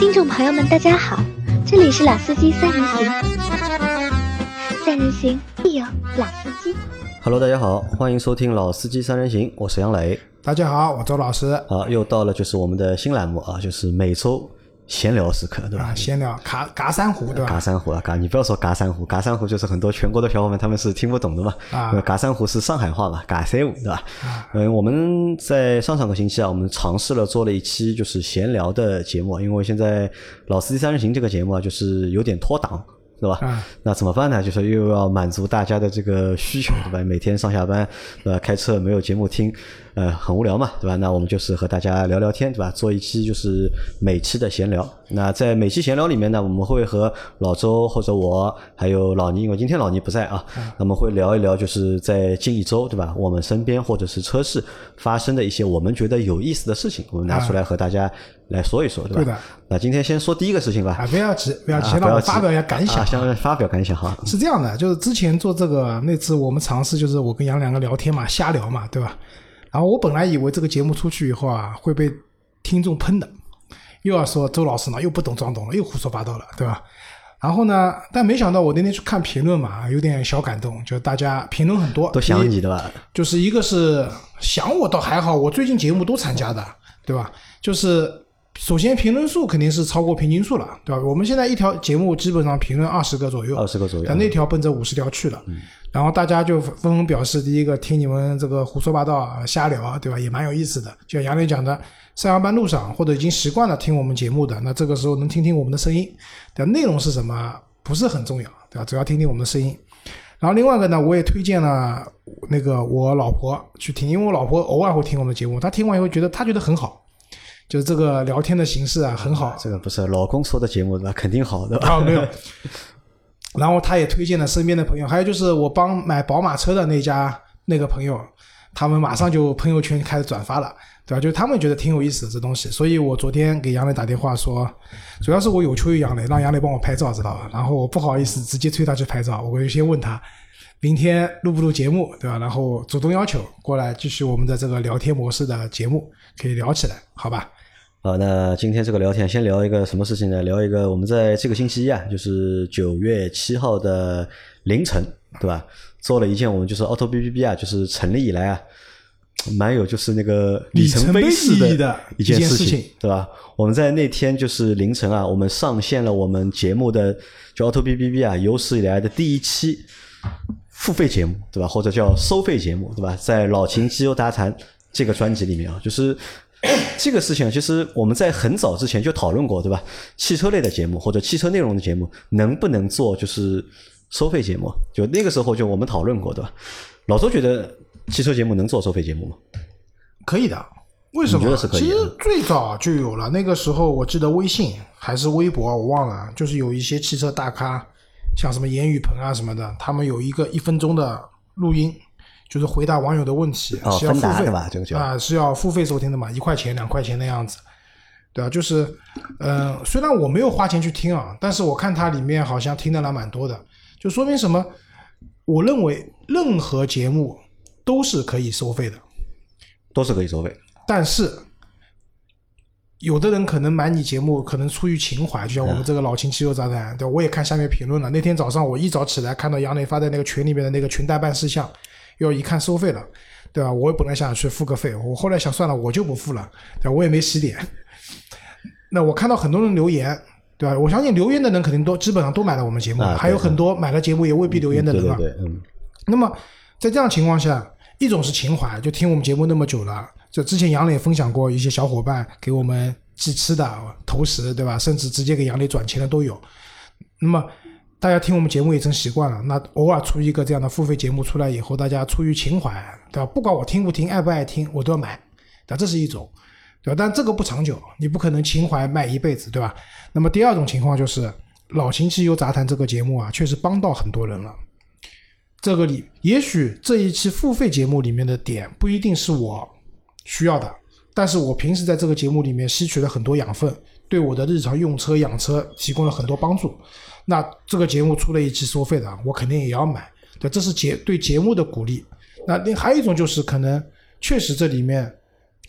听众朋友们，大家好，这里是老司机三人行，三人行必有老司机。Hello，大家好，欢迎收听老司机三人行，我是杨磊。大家好，我周老师好，又到了就是我们的新栏目啊，就是每周闲聊时刻，对吧？啊，闲聊嘎嘎三胡对吧？嘎三胡啊，嘎你不要说嘎三胡，嘎三胡就是很多全国的小伙伴他们是听不懂的嘛。啊嘎三胡是上海话嘛，嘎三胡对吧？嗯，我们在上上个星期啊，我们尝试了做了一期就是闲聊的节目，因为现在老司机三人行这个节目啊，就是有点脱档。对吧？嗯那怎么办呢？就是又要满足大家的这个需求，对吧？每天上下班，对吧？开车没有节目听，呃，很无聊嘛，对吧？那我们就是和大家聊聊天，对吧？做一期就是每期的闲聊。那在每期闲聊里面呢，我们会和老周或者我还有老倪，因为今天老倪不在啊，那么会聊一聊，就是在近一周，对吧？我们身边或者是车市发生的一些我们觉得有意思的事情，我们拿出来和大家来说一说，对吧？对的那今天先说第一个事情吧。啊，不要急，不要急，让我发表一下感想啊，。先发表感想哈。是这样的，就是之前做这个那次我们尝试，就是我跟杨两个聊天嘛，瞎聊嘛，对吧？然后我本来以为这个节目出去以后啊，会被听众喷的，又要说周老师呢又不懂装懂了，又胡说八道了，对吧？然后呢，但没想到我那天去看评论嘛，有点小感动，就大家评论很多，都想你的吧？就是一个是想我倒还好，我最近节目都参加的，对吧？就是首先评论数肯定是超过平均数了，对吧？我们现在一条节目基本上评论二十个左右，二十个左右但那条奔着五十条去了。然后大家就纷纷表示，第一个听你们这个胡说八道、啊瞎聊，对吧？也蛮有意思的。就像杨磊讲的，上下班路上或者已经习惯了听我们节目的，那这个时候能听听我们的声音，对吧内容是什么不是很重要，对吧？主要听听我们的声音。然后另外一个呢，我也推荐了那个我老婆去听，因为我老婆偶尔会听我们的节目，她听完以后觉得她觉得很好，就是这个聊天的形式啊很好。这个不是老公说的节目对吧？肯定好的。啊，没有。然后他也推荐了身边的朋友，还有就是我帮买宝马车的那家那个朋友，他们马上就朋友圈开始转发了，对吧？就是他们觉得挺有意思的这东西，所以我昨天给杨磊打电话说，主要是我有求于杨磊，让杨磊帮我拍照，知道吧？然后我不好意思直接催他去拍照，我就先问他明天录不录节目，对吧？然后主动要求过来继续我们的这个聊天模式的节目，可以聊起来，好吧？好，那今天这个聊天先聊一个什么事情呢？聊一个我们在这个星期一啊，就是九月七号的凌晨，对吧？做了一件我们就是 Auto B B B 啊，就是成立以来啊，蛮有就是那个里程碑式的一件事情事情，对吧？我们在那天就是凌晨啊，我们上线了我们节目的就 Auto B B B 啊有史以来的第一期付费节目，对吧？或者叫收费节目，对吧？在老秦机油杂谈这个专辑里面啊，就是 这个事情，其实我们在很早之前就讨论过，对吧？汽车类的节目或者汽车内容的节目能不能做就是收费节目？就那个时候就我们讨论过，对吧？老周觉得汽车节目能做收费节目吗？可以的。为什么？你觉得是可以的其实最早就有了，那个时候我记得微信还是微博，我忘了，就是有一些汽车大咖，像什么严雨鹏啊什么的，他们有一个一分钟的录音，就是回答网友的问题，哦是要付费吧这个叫啊、是要付费收听的嘛，一块钱两块钱的样子，对啊，就是，呃，虽然我没有花钱去听啊，但是我看它里面好像听的人蛮多的，就说明什么？我认为任何节目都是可以收费的。都是可以收费。但是有的人可能买你节目，可能出于情怀，就像我们这个老秦汽油杂谈，对吧我也看下面评论了。那天早上我一早起来看到杨磊发在那个群里面的那个群代办事项，又一看收费了，对吧？我本来想去付个费，我后来想算了，我就不付了，对吧？我也没洗脸。那我看到很多人留言，对吧？我相信留言的人肯定都基本上都买了我们节目，啊还有很多买了节目也未必留言的人啊。对对对，嗯，那么在这样情况下，一种是情怀，就听我们节目那么久了，就之前杨磊分享过一些小伙伴给我们寄吃的、投食，对吧？甚至直接给杨磊转钱的都有。那么大家听我们节目也成习惯了，那偶尔出一个这样的付费节目出来以后，大家出于情怀，对吧？不管我听不听、爱不爱听，我都要买，对吧？这是一种，对吧？但这个不长久，你不可能情怀卖一辈子，对吧？那么第二种情况就是，老秦汽油杂谈这个节目啊，确实帮到很多人了。这个里，也许这一期付费节目里面的点不一定是我需要的，但是我平时在这个节目里面吸取了很多养分，对我的日常用车养车提供了很多帮助。那这个节目出了一期收费的，我肯定也要买，对，这是节对节目的鼓励。那另还有一种就是可能确实这里面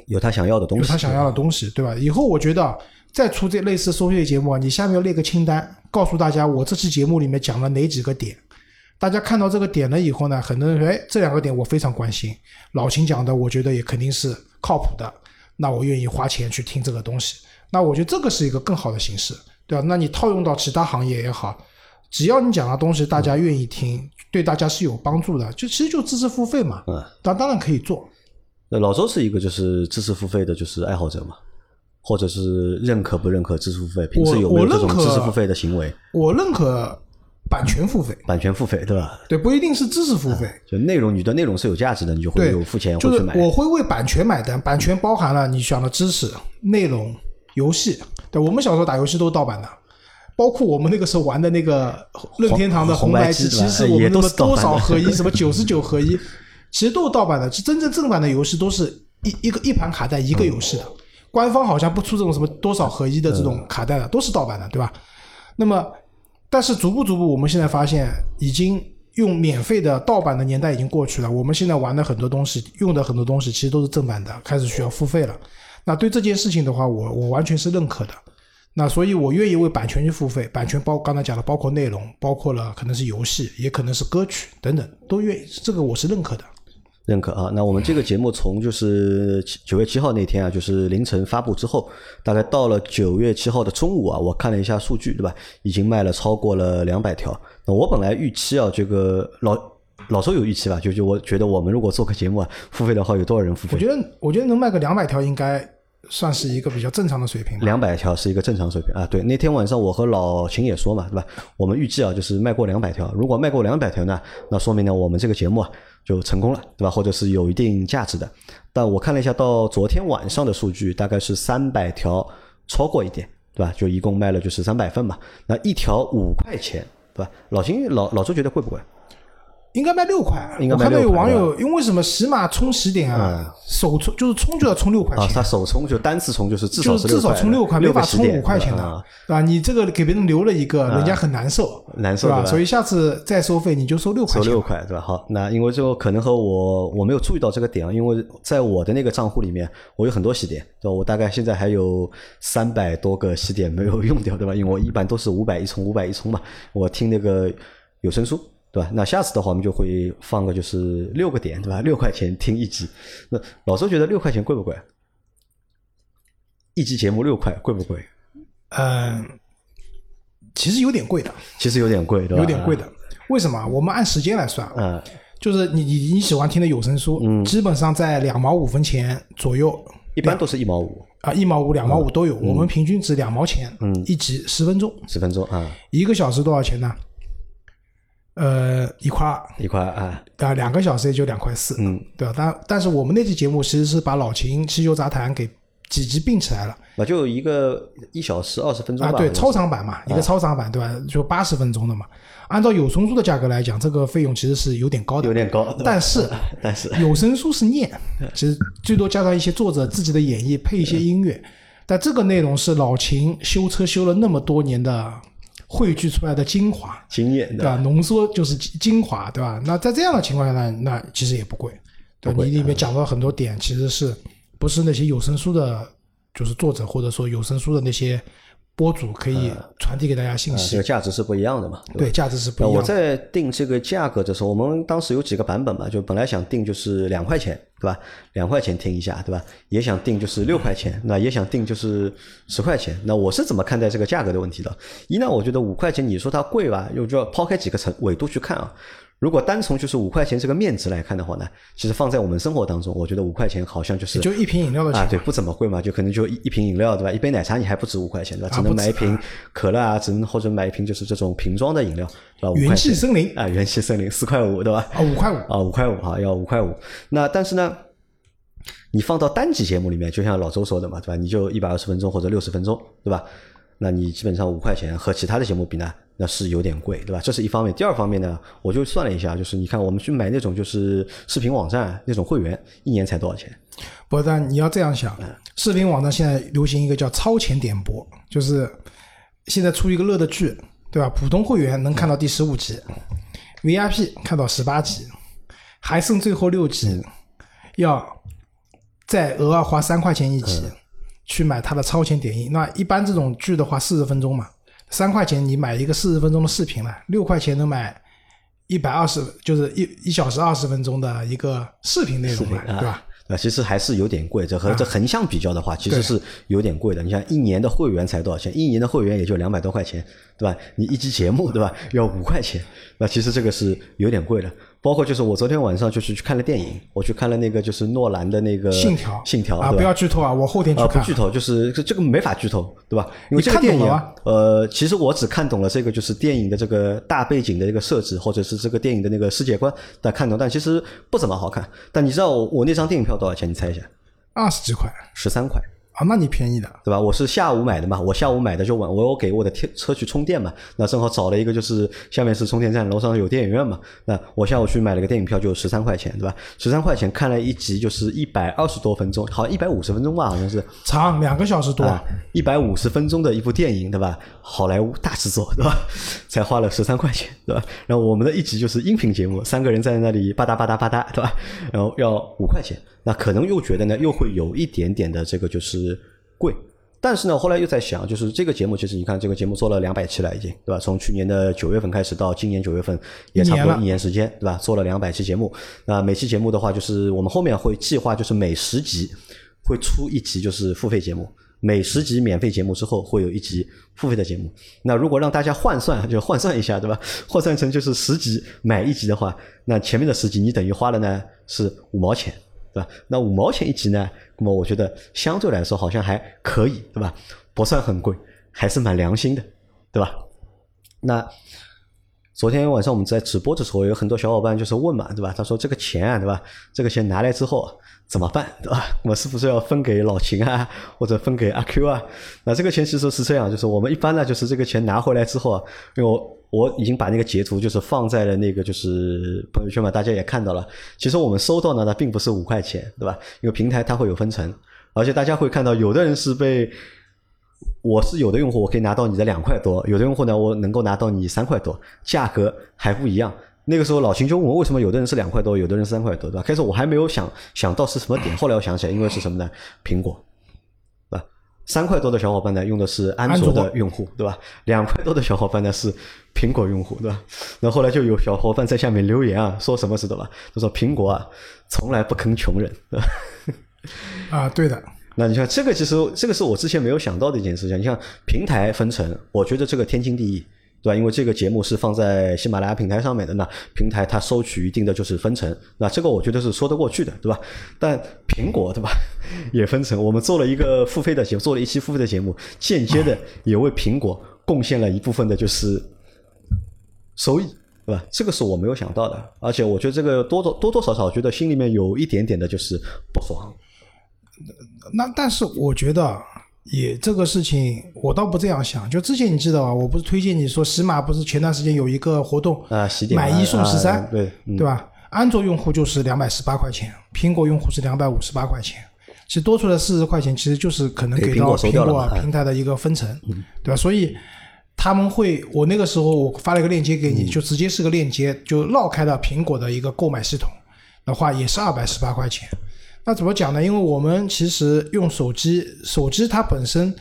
有他想要的东西，有他想要的东西，对吧？以后我觉得再出这类似收费节目啊，你下面要列个清单，告诉大家我这期节目里面讲了哪几个点。大家看到这个点了以后呢，很多人说，哎，这两个点我非常关心。老秦讲的，我觉得也肯定是靠谱的，那我愿意花钱去听这个东西。那我觉得这个是一个更好的形式，对吧？那你套用到其他行业也好，只要你讲的东西大家愿意听，对大家是有帮助的，就其实就知识付费嘛。嗯，当当然可以做。那老周是一个就是知识付费的，就是爱好者嘛，或者是认可不认可知识付费？平时有没有这种知识付费的行为？我认可版权付费，版权付费对吧？对，不一定是知识付费。就内容，你的内容是有价值的，你就会有付钱会去买。我会为版权买单，版权包含了你想的知识、内容、游戏。对，我们小时候打游戏都是盗版的，包括我们那个时候玩的那个任天堂的红白机，其实我们那么多少合一，什么九十九合一，其实都是盗版的。是真正正版的游戏都是一一个一盘卡带一个游戏的，官方好像不出这种什么多少合一的这种卡带的，都是盗版的，对吧？那么，但是逐步逐步，我们现在发现，已经用免费的盗版的年代已经过去了。我们现在玩的很多东西，用的很多东西，其实都是正版的，开始需要付费了。那对这件事情的话，我我完全是认可的。那所以，我愿意为版权去付费。版权包刚才讲的，包括内容，包括了可能是游戏，也可能是歌曲等等，都愿意。这个我是认可的。认可啊。那我们这个节目从就是九月七号那天啊，就是凌晨发布之后，大概到了九月七号的中午啊，我看了一下数据，对吧？已经卖了超过了两百条。那我本来预期啊，这个老老周有预期吧？就就我觉得我们如果做个节目啊，付费的话有多少人付费？我觉得我觉得能卖个两百条应该。算是一个比较正常的水平。两百条是一个正常水平啊！对，那天晚上我和老秦也说嘛，对吧？我们预计啊，就是卖过两百条。如果卖过两百条呢，那说明呢，我们这个节目啊就成功了，对吧？或者是有一定价值的。但我看了一下，到昨天晚上的数据，大概是三百条超过一点，对吧？就一共卖了就是三百份嘛。那一条五块钱，对吧？老秦老老周觉得贵不贵？应该卖六块，我看到有网友，因为什么喜马充十点啊，首充就是充就要充六块钱啊，他首充就单次充就是至少是至少充六块，没法充五块钱的，对吧？你这个给别人留了一个，人家很难受，难受对吧？所以下次再收费你就收六块，收六块对吧？好，那因为就可能和我我没有注意到这个点啊，因为在我的那个账户里面，我有很多洗点，对吧？我大概现在还有三百多个洗点没有用掉，对吧？因为我一般都是五百一充，五百一充嘛，我听那个有声书。对吧？那下次的话，我们就会放个就是六个点，对吧？六块钱听一集。那老周觉得六块钱贵不贵？一集节目六块，贵不贵？嗯，其实有点贵的。其实有点贵，对吧？有点贵的。为什么？我们按时间来算。嗯。就是你你你喜欢听的有声书，嗯，基本上在两毛五分钱左右。一般都是一毛五。啊，一毛五、两毛五都有。我们平均值两毛钱。嗯。一集十分钟。十分钟啊。一个小时多少钱呢？呃，一块二，一块啊，啊，两个小时也就两块四，嗯，对吧？但但是我们那期节目其实是把老秦汽修杂谈给几集并起来了，那就一个一小时二十分钟啊，对，超长版嘛，一个超长版，对吧？就八十分钟的嘛。按照有声书的价格来讲，这个费用其实是有点高的，有点高。但是但是有声书是念，其实最多加上一些作者自己的演绎，配一些音乐，但这个内容是老秦修车修了那么多年的。汇聚出来的精华经验，对吧？浓缩就是精华，对吧？那在这样的情况下呢，那其实也不贵。对你里面讲到很多点，其实是不是那些有声书的，就是作者或者说有声书的那些。播主可以传递给大家信息，这个价值是不一样的嘛？对，价值是不一样。我在定这个价格的时候，我们当时有几个版本嘛，就本来想定就是两块钱，对吧？两块钱听一下，对吧？也想定就是六块钱，那也想定就是十块钱。那我是怎么看待这个价格的问题的？一呢，我觉得五块钱，你说它贵吧，又就要抛开几个层维度去看啊。如果单从就是五块钱这个面值来看的话呢，其实放在我们生活当中，我觉得五块钱好像就是就一瓶饮料的钱啊，对，不怎么贵嘛，就可能就一一瓶饮料对吧？一杯奶茶你还不止五块钱对吧？只能买一瓶可乐啊，只能或者买一瓶就是这种瓶装的饮料对吧？元气森林啊，元气森林四块五对吧？啊，五块五啊，五块五啊，要五块五。那但是呢，你放到单集节目里面，就像老周说的嘛，对吧？你就一百二十分钟或者六十分钟对吧？那你基本上五块钱和其他的节目比呢？那是有点贵，对吧？这是一方面。第二方面呢，我就算了一下，就是你看，我们去买那种就是视频网站那种会员，一年才多少钱？不，但你要这样想，视频网站现在流行一个叫超前点播，就是现在出一个热的剧，对吧？普通会员能看到第十五集，VIP 看到十八集，还剩最后六集，要再额外花三块钱一集去买它的超前点映。那一般这种剧的话，四十分钟嘛，三块钱你买一个四十分钟的视频了，六块钱能买一百二十，就是一一小时二十分钟的一个视频内容了，对吧？啊，其实还是有点贵。这和这横向比较的话，其实是有点贵的。你像一年的会员才多少钱？一年的会员也就两百多块钱，对吧？你一期节目，对吧？要五块钱，那其实这个是有点贵的。包括就是我昨天晚上就是去看了电影，我去看了那个就是诺兰的那个信条，信条，啊，不要剧透啊，我后天去啊，看。不剧透，就是这这个没法剧透，对吧？因为这个电影呃，其实我只看懂了这个就是电影的这个大背景的这个设置，或者是这个电影的那个世界观，但看懂，但其实不怎么好看。但你知道我我那张电影票多少钱？你猜一下？二十几块十三块。啊，那你便宜的。对吧？我是下午买的嘛，我下午买的就晚，我有给我的车车去充电嘛，那正好找了一个就是下面是充电站，楼上有电影院嘛，那我下午去买了个电影票就十三块钱，对吧？十三块钱看了一集就是一百二十多分钟，好像一百五十分钟吧，好像是长两个小时多，啊，一百五十分钟的一部电影，对吧？好莱坞大制作，对吧？才花了十三块钱，对吧？然后我们的一集就是音频节目，三个人在那里吧嗒吧嗒吧嗒，对吧？然后要五块钱，那可能又觉得呢，又会有一点点的这个就是贵。但是呢，后来又在想，就是这个节目，其实你看这个节目做了两百期了，已经，对吧？从去年的九月份开始到今年九月份，也差不多一年了一年时间，对吧？做了两百期节目。那每期节目的话，就是我们后面会计划，就是每十集会出一集就是付费节目，每十集免费节目之后会有一集付费的节目。那如果让大家换算，就换算一下，对吧？换算成就是十集买一集的话，那前面的十集你等于花了呢是五毛钱，对吧？那五毛钱一集呢，那么我觉得相对来说好像还可以，对吧？不算很贵，还是蛮良心的，对吧？那昨天晚上我们在直播的时候，有很多小伙伴就是问嘛，对吧？他说这个钱啊，对吧？这个钱拿来之后怎么办，对吧？我是不是要分给老秦啊，或者分给阿 Q 啊？那这个钱其实是这样，就是我们一般呢，就是这个钱拿回来之后啊，因为我我已经把那个截图就是放在了那个就是朋友圈嘛，大家也看到了。其实我们收到的呢，并不是五块钱，对吧？因为平台它会有分成，而且大家会看到，有的人是被我是有的用户，我可以拿到你的两块多；有的用户呢，我能够拿到你三块多，价格还不一样。那个时候老秦就问我为什么有的人是两块多，有的人是三块多，对吧？开始我还没有想想到是什么点，后来我想起来，因为是什么呢？苹果，三块多的小伙伴呢用的是安卓的用户，对吧？两块多的小伙伴呢是苹果用户，对吧？那后来就有小伙伴在下面留言啊，说什么似的吧？他说苹果啊从来不坑穷人，对吧？啊，对的，那你看，这个其实这个是我之前没有想到的一件事情。你像平台分成，我觉得这个天经地义，对吧？因为这个节目是放在喜马拉雅平台上面的，那平台它收取一定的就是分成，那这个我觉得是说得过去的，对吧？但苹果对吧，也分成，我们做了一个付费的节目，做了一期付费的节目，间接的也为苹果贡献了一部分的就是收益。对吧？这个是我没有想到的，而且我觉得这个多多多多少少，觉得心里面有一点点的就是不爽。那但是我觉得也这个事情，我倒不这样想。就之前你记得吧，我不是推荐你说，喜马不是前段时间有一个活动啊，买一送十三、啊对、嗯、对吧？安卓用户就是两百十八块钱，苹果用户是两百五十八块钱。其实多出来四十块钱，其实就是可能给到苹果平台的一个分成，对吧？所以他们会，我那个时候我发了一个链接给你，就直接是个链接，就绕开了苹果的一个购买系统的话，也是二百十八块钱。那怎么讲呢？因为我们其实用手机，手机它本身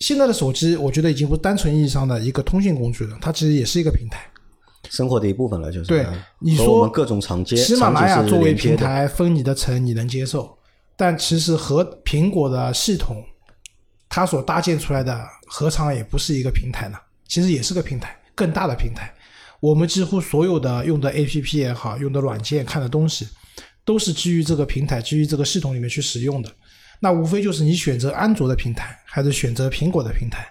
现在的手机，我觉得已经不是单纯意义上的一个通讯工具了，它其实也是一个平台。生活的一部分了，就是对啊你说我们各种场接喜马拉雅作为平台分你的层，你能接受，但其实和苹果的系统，它所搭建出来的何尝也不是一个平台呢？其实也是个平台，更大的平台。我们几乎所有的用的 APP 也好，用的软件看的东西，都是基于这个平台、基于这个系统里面去使用的。那无非就是你选择安卓的平台，还是选择苹果的平台，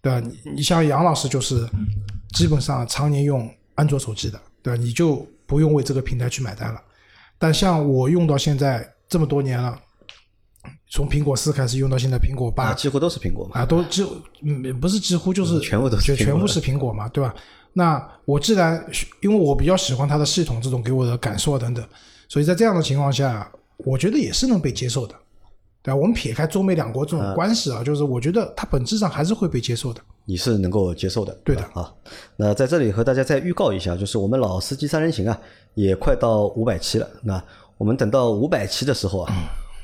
对吧？你你像杨老师就是基本上常年用安卓手机的，对吧？你就不用为这个平台去买单了。但像我用到现在这么多年了，从苹果四开始用到现在苹果八啊，几乎都是苹果嘛。啊，都几嗯不是几乎就是嗯全部都是苹果就全部是苹果嘛，对吧？那我既然因为我比较喜欢它的系统这种给我的感受啊等等，所以在这样的情况下，我觉得也是能被接受的，对吧？我们撇开中美两国这种关系啊，就是我觉得它本质上还是会被接受的。你是能够接受的，对的啊。那在这里和大家再预告一下，就是我们老司机三人行啊，也快到五百期了。那我们等到五百期的时候啊，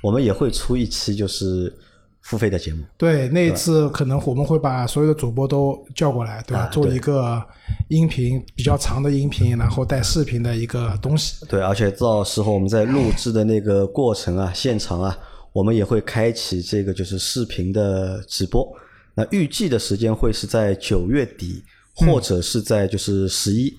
我们也会出一期就是付费的节目。对，那一次可能我们会把所有的主播都叫过来，对吧？做啊对一个音频比较长的音频，然后带视频的一个东西。对，而且到时候我们在录制的那个过程啊，现场啊，我们也会开启这个就是视频的直播。那预计的时间会是在九月底，嗯或者是在就是十一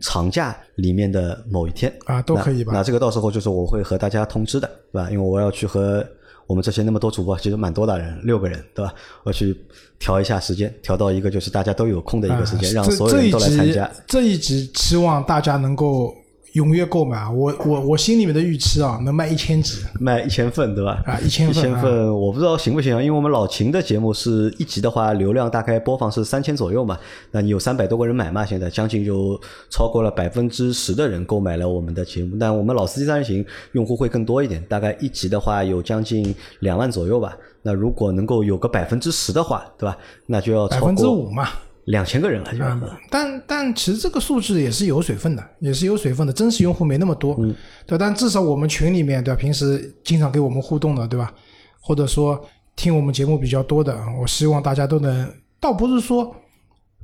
长假里面的某一天啊都可以吧那？那这个到时候就是我会和大家通知的，对吧？因为我要去和我们这些那么多主播，其实蛮多的人，六个人，对吧？我去调一下时间，调到一个就是大家都有空的一个时间，啊让所有人都来参加集。这一集期望大家能够踊跃购买啊！我我我心里面的预期啊，能卖一千集卖一千份，对吧？啊，一千一千份，我不知道行不行啊，因为我们老秦的节目是一集的话，流量大概播放是三千左右嘛，那你有三百多个人买嘛，现在将近就超过了百分之十的人购买了我们的节目，但我们老司机三人行用户会更多一点，大概一集的话有将近两万左右吧。那如果能够有个百分之十的话，对吧？那就要百分之五嘛。两千个人了，就但但其实这个数字也是有水分的，也是有水分的，真实用户没那么多，嗯对，但至少我们群里面，对吧？平时经常给我们互动的，对吧？或者说听我们节目比较多的，我希望大家都能，倒不是说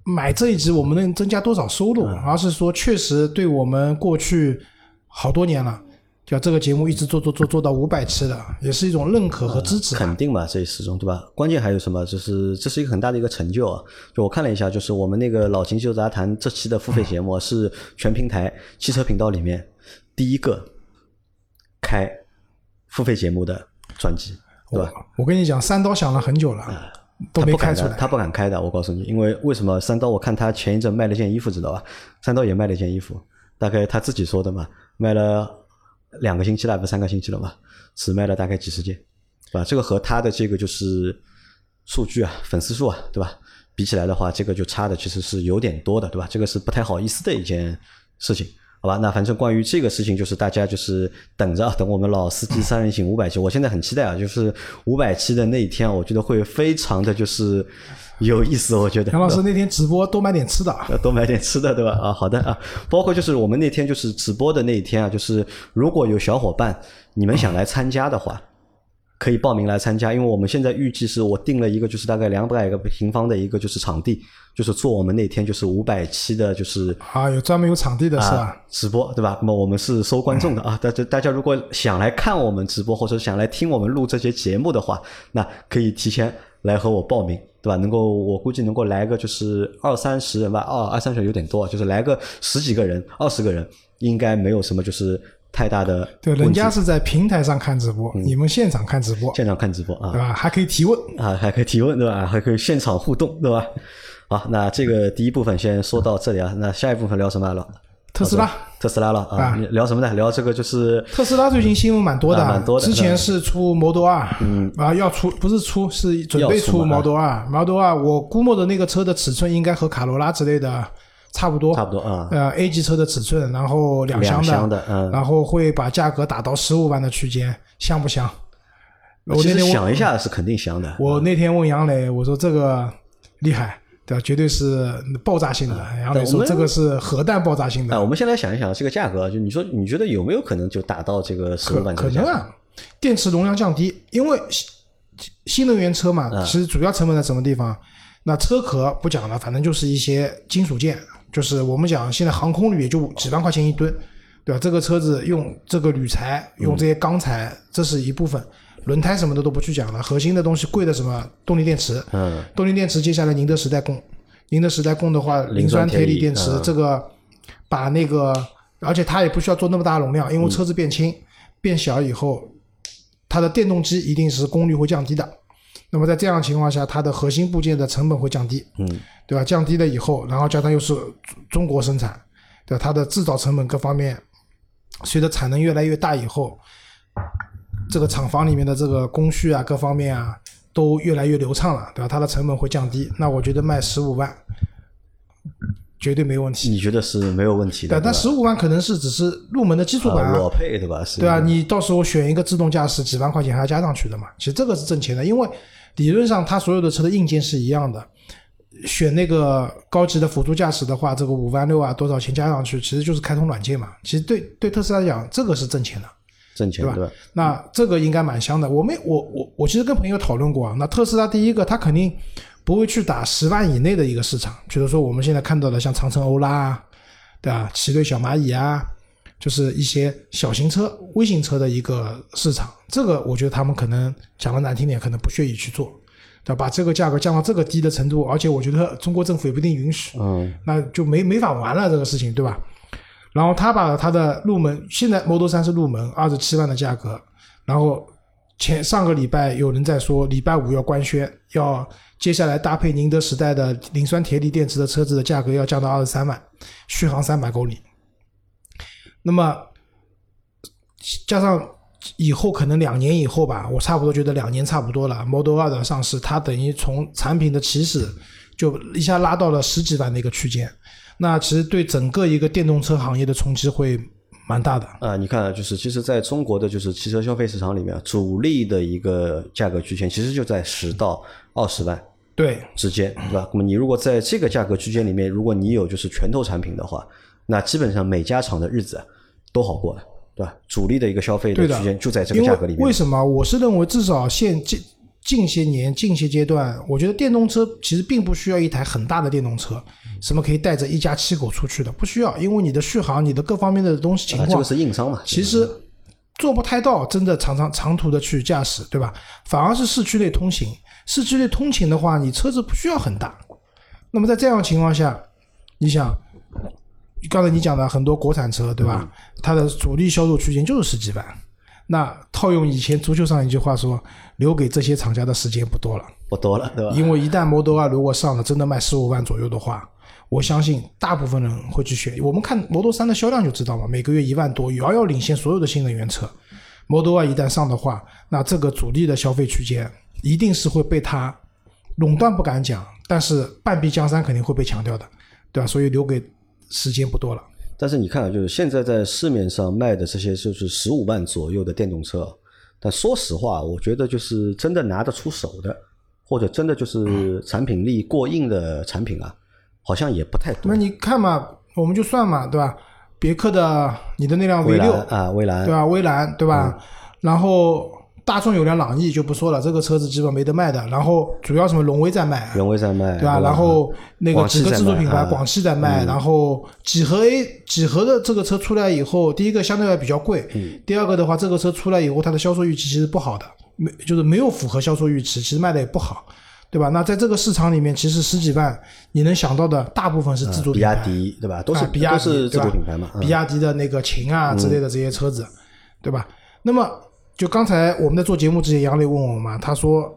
买这一集我们能增加多少收入，嗯而是说确实对我们过去好多年了。就这个节目一直做做做做到五百期的，也是一种认可和支持吧。肯定嘛，这始终对吧？关键还有什么？就是这是一个很大的一个成就啊！就我看了一下，就是我们那个老秦秀杂谈这期的付费节目啊是全平台汽车频道里面第一个开付费节目的专辑，对吧？我跟你讲，三刀想了很久了，都他不敢的，没开出来。他不敢开的。我告诉你，因为为什么三刀？我看他前一阵卖了件衣服，知道吧？三刀也卖了件衣服，大概他自己说的嘛，卖了两个星期了，不三个星期了嘛，只卖了大概几十件，对吧？这个和他的这个就是数据啊、粉丝数啊，对吧？比起来的话，这个就差的其实是有点多的，对吧？这个是不太好意思的一件事情。好吧，那反正关于这个事情，就是大家就是等着啊，等我们老司机三人行五百期，我现在很期待啊，就是五百期的那一天，我觉得会非常的就是有意思，我觉得。杨老师那天直播多买点吃的多买点吃的，对吧？啊，好的啊，包括就是我们那天就是直播的那一天啊，就是如果有小伙伴你们想来参加的话，可以报名来参加，因为我们现在预计是我定了一个就是大概两百个平方的一个就是场地，就是做我们那天就是五百期的，就是啊，有专门有场地的是吧？啊，直播对吧？那么我们是收观众的啊，大家大家如果想来看我们直播，或者想来听我们录这些节目的话，那可以提前来和我报名，对吧？能够我估计能够来个就是二三十人吧，哦，二三十人有点多，就是来个十几个人、二十个人，应该没有什么就是太大的对，人家是在平台上看直播，你们现场看直播，现场看直播啊对，吧？还可以提问。啊，还可以提问对吧？还可以现场互动对吧？好，那这个第一部分先说到这里啊，那下一部分聊什么了？特斯拉，特斯拉了啊啊，聊什么呢？聊这个就是特斯拉最近新闻蛮多的，啊蛮多的之前是出 Model 二，嗯，啊要出不是出是准备出 Model 二，Model 二我估摸着那个车的尺寸应该和卡罗拉之类的差不多，差不多啊，呃 A 级车的尺寸，然后两厢的嗯。然后会把价格打到十五万的区间，香不香？我那天想一下是肯定香的。我那天问杨磊，我说这个厉害，对吧？绝对是爆炸性的。然后我们说这个是核弹爆炸性哎，的，我们先来想一想这个价格，就你说你觉得有没有可能就达到这个十五万这个价格？可能啊。电池容量降低，因为新新能源车嘛，嗯其实主要成本在什么地方？那车壳不讲了，反正就是一些金属件，就是我们讲现在航空铝也就几万块钱一吨，对吧？这个车子用这个铝材，用这些钢材，这是一部分。轮胎什么的都不去讲了，核心的东西贵的什么动力电池，嗯，动力电池接下来宁德时代供，宁德时代供的话，磷酸铁锂电池这个把那个，而且它也不需要做那么大容量，因为车子变轻、变小以后，它的电动机一定是功率会降低的。那么在这样的情况下，它的核心部件的成本会降低，嗯，对吧？降低了以后，然后加上又是中国生产，对吧？它的制造成本各方面，随着产能越来越大以后，这个厂房里面的这个工序啊，各方面啊，都越来越流畅了，对吧？它的成本会降低，那我觉得卖十五万绝对没问题。你觉得是没有问题的？对，但吧十五万可能是只是入门的基础版啊啊，裸配对吧？是对啊，你到时候选一个自动驾驶，几万块钱还要加上去的嘛。其实这个是挣钱的，因为理论上它所有的车的硬件是一样的。选那个高级的辅助驾驶的话，这个五万六啊，多少钱加上去，其实就是开通软件嘛。其实对对特斯拉来讲，这个是挣钱的，挣钱对吧？那这个应该蛮香的。我们我我我其实跟朋友讨论过啊，那特斯拉第一个，它肯定不会去打十万以内的一个市场，比如说我们现在看到的像长城欧拉啊，对吧？奇瑞小蚂蚁啊，就是一些小型车、微型车的一个市场。这个我觉得他们可能讲的难听点，可能不屑于去做，对吧？把这个价格降到这个低的程度，而且我觉得中国政府也不一定允许，嗯，那就没没法玩了这个事情，对吧？然后他把他的入门，现在 Model 三是入门二十七万的价格，然后前上个礼拜有人在说礼拜五要官宣，要接下来搭配宁德时代的磷酸铁锂电池的车子的价格要降到二十三万，续航三百公里。那么加上以后可能两年以后吧，我差不多觉得两年差不多了。Model 2的上市，它等于从产品的起始就一下拉到了十几万的一个区间。那其实对整个一个电动车行业的冲击会蛮大的。啊，你看，就是其实在中国的就是汽车消费市场里面，主力的一个价格区间其实就在十到二十万对，之间，对吧？那么你如果在这个价格区间里面，如果你有就是拳头产品的话，那基本上每家厂的日子都好过了，对吧？主力的一个消费的区间就在这个价格里面。为为什么？我是认为至少现近近些年、近些阶段，我觉得电动车其实并不需要一台很大的电动车，什么可以带着一家七口出去的，不需要，因为你的续航、你的各方面的东西情啊，况，这个是硬伤嘛？其实做不太到真的长长长途的去驾驶，对吧？反而是市区内通行。市区内通勤的话，你车子不需要很大。那么在这样的情况下，你想，刚才你讲的很多国产车，对吧？它的主力销售区间就是十几万。那套用以前足球上一句话说，留给这些厂家的时间不多了。不多了，对吧？因为一旦 Model 2如果上了，真的卖十五万左右的话，我相信大部分人会去选。我们看 Model 3的销量就知道嘛，每个月一万多，遥遥领先所有的新能源车。Model 2一旦上的话，那这个主力的消费区间一定是会被它垄断，不敢讲，但是半壁江山肯定会被抢掉的，对吧？所以留给时间不多了。但是你看啊，就是现在在市面上卖的这些就是十五万左右的电动车，但说实话，我觉得就是真的拿得出手的，或者真的就是产品力过硬的产品啊，好像也不太多那。你看嘛，我们就算嘛，对吧？别克的你的那辆蔚 V 六啊，蔚蓝对吧？蔚蓝对吧？嗯然后大众有辆朗逸就不说了，这个车子基本没得卖的。然后主要什么荣威在卖，荣威在卖，对吧？然后那个几个自主品牌，广汽在卖，然后几何 A 几何的这个车出来以后，第一个相对来比较贵，嗯第二个的话，这个车出来以后，它的销售预期其实不好的，没就是没有符合销售预期，其实卖的也不好。对吧？那在这个市场里面，其实十几万你能想到的大部分是自主比品牌，亚迪对吧？都是啊比亚迪自对吧主品牌嘛。嗯比亚迪的那个秦啊之类的这些车子，对吧？那么就刚才我们在做节目之前，杨磊问我嘛，他说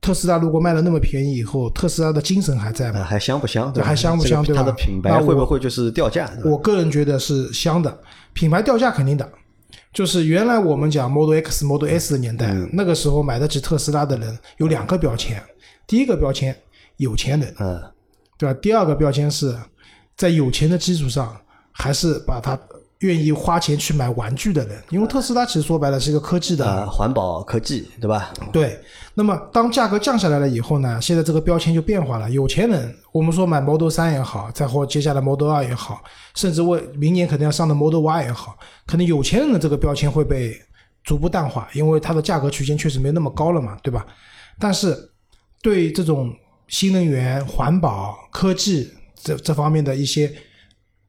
特斯拉如果卖的那么便宜以后，特斯拉的精神还在吗？啊还香不香？对还香不香对吧这个它的品牌会不会就是掉价？我个人觉得是香的，品牌掉价肯定的。就是原来我们讲 Model X、Model S 的年代，嗯那个时候买得起特斯拉的人有两个标签，第一个标签有钱人，嗯，对吧？第二个标签是在有钱的基础上，还是把他愿意花钱去买玩具的人，因为特斯拉其实说白了是一个科技的，啊，环保科技对吧？对。那么当价格降下来了以后呢，现在这个标签就变化了。有钱人，我们说买 Model 三也好，再或接下来 Model 二也好，甚至为明年可能要上的 Model Y 也好，可能有钱人的这个标签会被逐步淡化，因为它的价格区间确实没那么高了嘛，对吧？但是对这种新能源、环保、科技这这方面的一些，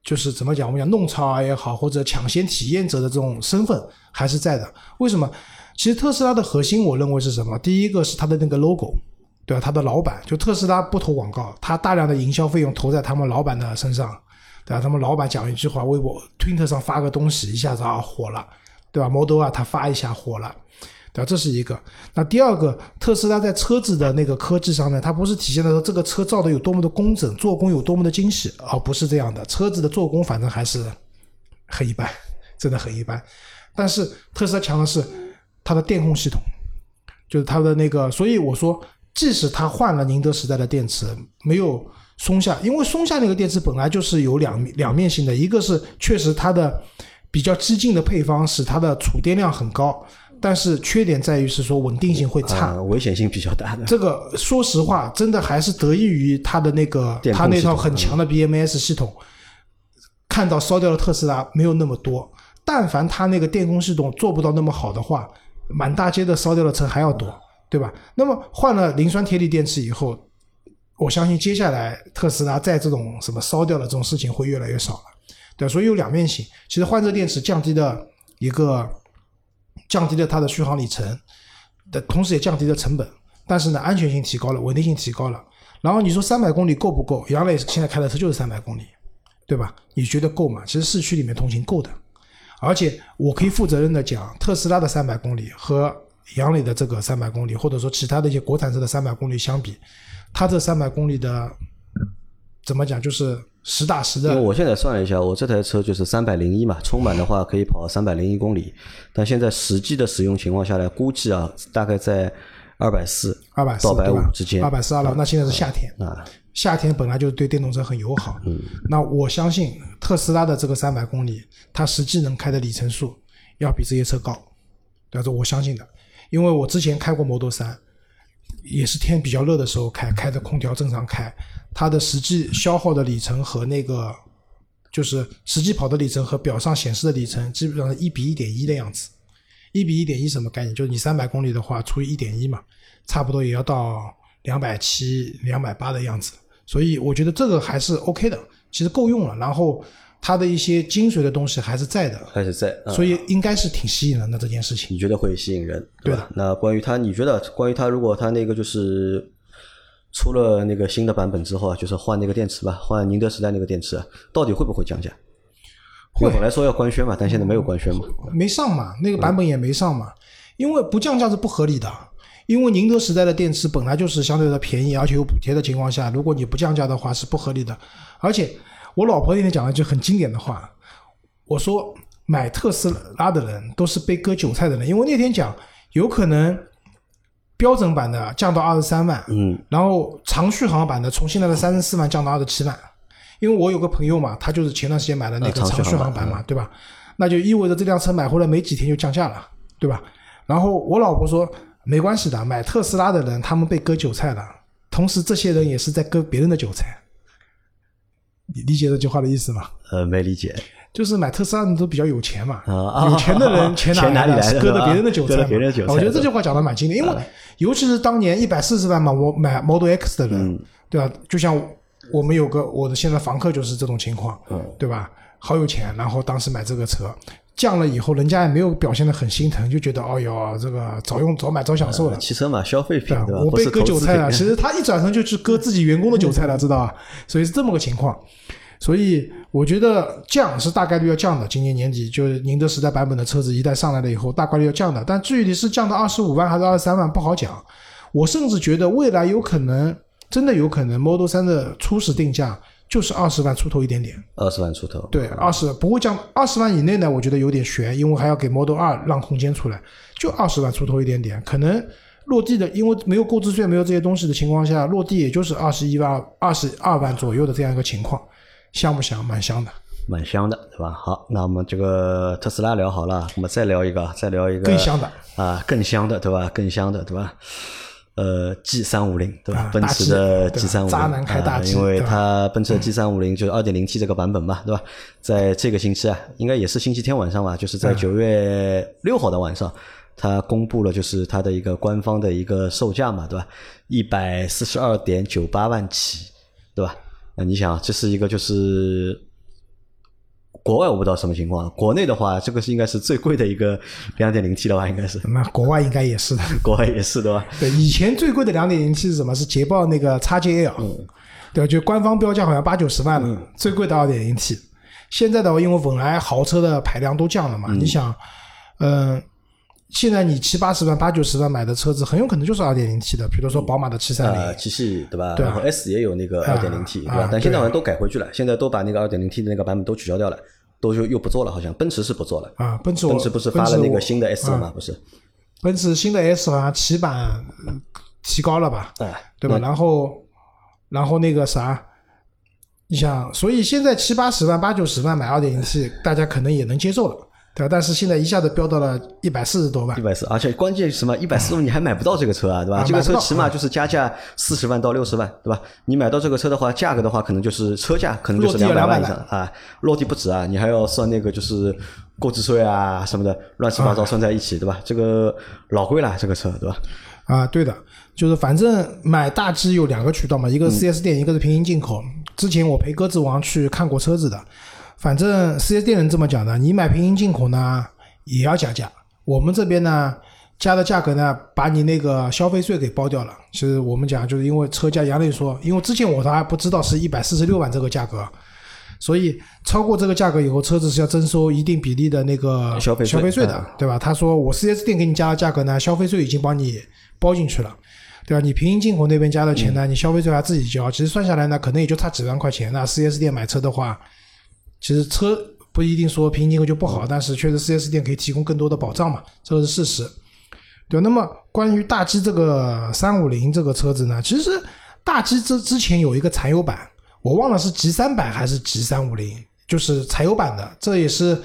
就是怎么讲，我们讲弄潮儿也好，或者抢先体验者的这种身份还是在的。为什么？其实特斯拉的核心，我认为是什么？第一个是它的那个 logo，对吧？它的老板就特斯拉不投广告，它大量的营销费用投在他们老板的身上，对吧？他们老板讲一句话，微博、Twitter 上发个东西，一下子啊火了，对吧？Model 啊，他发一下火了。对吧？这是一个。那第二个，特斯拉在车子的那个科技上面，它不是体现的说这个车造的有多么的工整，做工有多么的精细，而、不是这样的。车子的做工反正还是很一般，真的很一般。但是特斯拉强的是它的电控系统，就是它的那个，所以我说，即使它换了宁德时代的电池，没有松下，因为松下那个电池本来就是有两两面性的，一个是确实它的比较激进的配方使它的储电量很高，但是缺点在于是说稳定性会差。啊，危险性比较大的。这个说实话，真的还是得益于它的那个它那套很强的 BMS 系统，看到烧掉的特斯拉没有那么多。但凡它那个电控系统做不到那么好的话，满大街的烧掉的车还要多，对吧？那么换了磷酸铁锂电池以后，我相信接下来特斯拉在这种什么烧掉的这种事情会越来越少了，对吧？所以有两面性。其实换这个电池降低的一个降低了它的续航里程的同时也降低了成本，但是呢，安全性提高了，稳定性提高了。然后你说三百公里够不够？杨磊现在开的车就是三百公里，对吧？你觉得够吗？其实市区里面通行够的，而且我可以负责任的讲，特斯拉的三百公里和杨磊的这个三百公里，或者说其他的一些国产车的三百公里相比，它这三百公里的怎么讲，就是实打实的。因为我现在算了一下，我这台车就是三百零一嘛，充满的话可以跑三百零一公里，但现在实际的使用情况下来，估计啊，大概在二百四二百四到百五之间。二百四二百五，那现在是夏天，啊，夏天本来就对电动车很友好。嗯那我相信特斯拉的这个三百公里，它实际能开的里程数要比这些车高，对吧？这我相信的，因为我之前开过 Model 三，也是天比较热的时候开，开着空调正常开，它的实际消耗的里程和那个就是实际跑的里程和表上显示的里程，基本上是一比一点一的样子。一比一点一什么概念？就是你三百公里的话除以一点一嘛，差不多也要到两百七、两百八的样子。所以我觉得这个还是 OK 的，其实够用了。然后它的一些精髓的东西还是在的，还是在。啊所以应该是挺吸引人的这件事情。你觉得会吸引人，对吧？那关于它，你觉得关于它，如果它那个就是出了那个新的版本之后啊，就是换那个电池吧，换宁德时代那个电池啊，到底会不会降价？会本来说要官宣嘛，但现在没有官宣嘛。没上嘛，那个版本也没上嘛，因为不降价是不合理的。因为宁德时代的电池本来就是相对的便宜，而且有补贴的情况下，如果你不降价的话是不合理的。而且我老婆那天讲了一句很经典的话，我说买特斯拉的人都是被割韭菜的人，因为那天讲有可能标准版的降到二十三万，嗯，然后长续航版的从现在的三十四万降到二十七万，因为我有个朋友嘛，他就是前段时间买的那个呃长续航版嘛，对吧？那就意味着这辆车买回来没几天就降价了，对吧？然后我老婆说没关系的，买特斯拉的人他们被割韭菜了，同时这些人也是在割别人的韭菜。你理解这句话的意思吗？呃，没理解。就是买特斯拉的都比较有钱嘛，啊有钱的人钱 钱哪里来来的？是 割的别人的韭菜别人的韭菜。我觉得这句话讲的蛮经典，因为尤其是当年一百四十万嘛，我买 Model X 的人，嗯。对吧？就像我们有个我的现在房客就是这种情况，嗯。对吧？好有钱，然后当时买这个车降了以后，人家也没有表现的很心疼，就觉得哦哟，这个早用早买早享受了。汽车嘛，消费品对吧？我被割韭菜了。其实他一转身就去割自己员工的韭菜了，知道吧？所以是这么个情况。所以我觉得降是大概率要降的，今年年底就是宁德时代版本的车子一旦上来了以后，大概率要降的。但至于你是降到二十五万还是二十三万，不好讲。我甚至觉得未来有可能，真的有可能 Model 三的初始定价就是二十万出头一点点。二十万出头。对，二十不会降，二十万以内呢，我觉得有点悬，因为还要给 Model 二让空间出来，就二十万出头一点点，可能落地的，因为没有购置税，没有这些东西的情况下，落地也就是二十一万、二十二万左右的这样一个情况，香不香？蛮香的，蛮香的，对吧？好，那我们这个特斯拉聊好了，我们再聊一个，再聊一个更香的啊，更香的，对吧？更香的，对吧？呃，G 三五零，对吧？啊奔驰的 G，G 三五零，渣男开大 G，因为它奔驰的 G 三五零就是二点零 T 这个版本嘛，对吧？在这个星期啊，应该也是星期天晚上吧，就是在九月六号的晚上，它公布了就是它的一个官方的一个售价嘛，对吧？一百四十二点九八万起，对吧？那你想，这是一个就是国外我不知道什么情况，国内的话，这个是应该是最贵的一个两点零 T 的吧，应该是，那国外应该也是的。国外也是的吧？对，以前最贵的两点零 T 是什么？是捷豹那个 XJL，、对吧？就官方标价好像八九十万了，最贵的二点零 T。现在的话，因为本来豪车的排量都降了嘛，你想，嗯、现在你七八十万、八九十万买的车子，很有可能就是二点零 T 的，比如说宝马的七三呃，零，七系对吧？对啊然后 S 也有那个二点零 T 对吧啊？但现在好像都改回去了，现在都把那个二点零 T 的那个版本都取消掉了，都又又不做了，好像奔驰是不做了。啊，奔驰奔驰不是发了那个新的 S 了吗？啊不是？奔驰新的 S 好像起版嗯提高了吧？哎，对吧？然后，然后那个啥，你想，所以现在七八十万、八九十万买二点零 T，大家可能也能接受了，对吧？但是现在一下子飙到了一百四十多万一，百四，而且关键是什么？一百四十万你还买不到这个车啊，对吧？啊这个车起码就是加价四十万到六十万，对吧？你买到这个车的话，价格的话，可能就是车价可能就是落地要200两百万以上啊，落地不止啊，你还要算那个就是购置税啊什么的乱七八糟算在一起，对吧？这个老贵了，这个车，对吧？啊，对的，就是反正买大 G 有两个渠道嘛，一个是 4S 店，一个是平行进口。之前我陪鸽子王去看过车子的，反正四 S 店人这么讲的，你买平行进口呢也要加价，我们这边呢加的价格呢把你那个消费税给包掉了。其实我们讲就是因为车价，杨磊说，因为之前我都还不知道是一百四十六万这个价格。所以超过这个价格以后，车子是要征收一定比例的那个消费消费税的嗯，对吧？他说我 4S 店给你加的价格呢，消费税已经帮你包进去了，对吧？你平行进口那边加的钱呢，你消费税还自己交，其实算下来呢，可能也就差几万块钱。那 4S 店买车的话，其实车不一定说平行进口就不好，但是确实 4S 店可以提供更多的保障嘛，这个是事实。对，那么关于大 G 这个三五零这个车子呢，其实大 G 之之前有一个柴油版，我忘了是 G 三百还是 G 三五零，就是柴油版的，这也是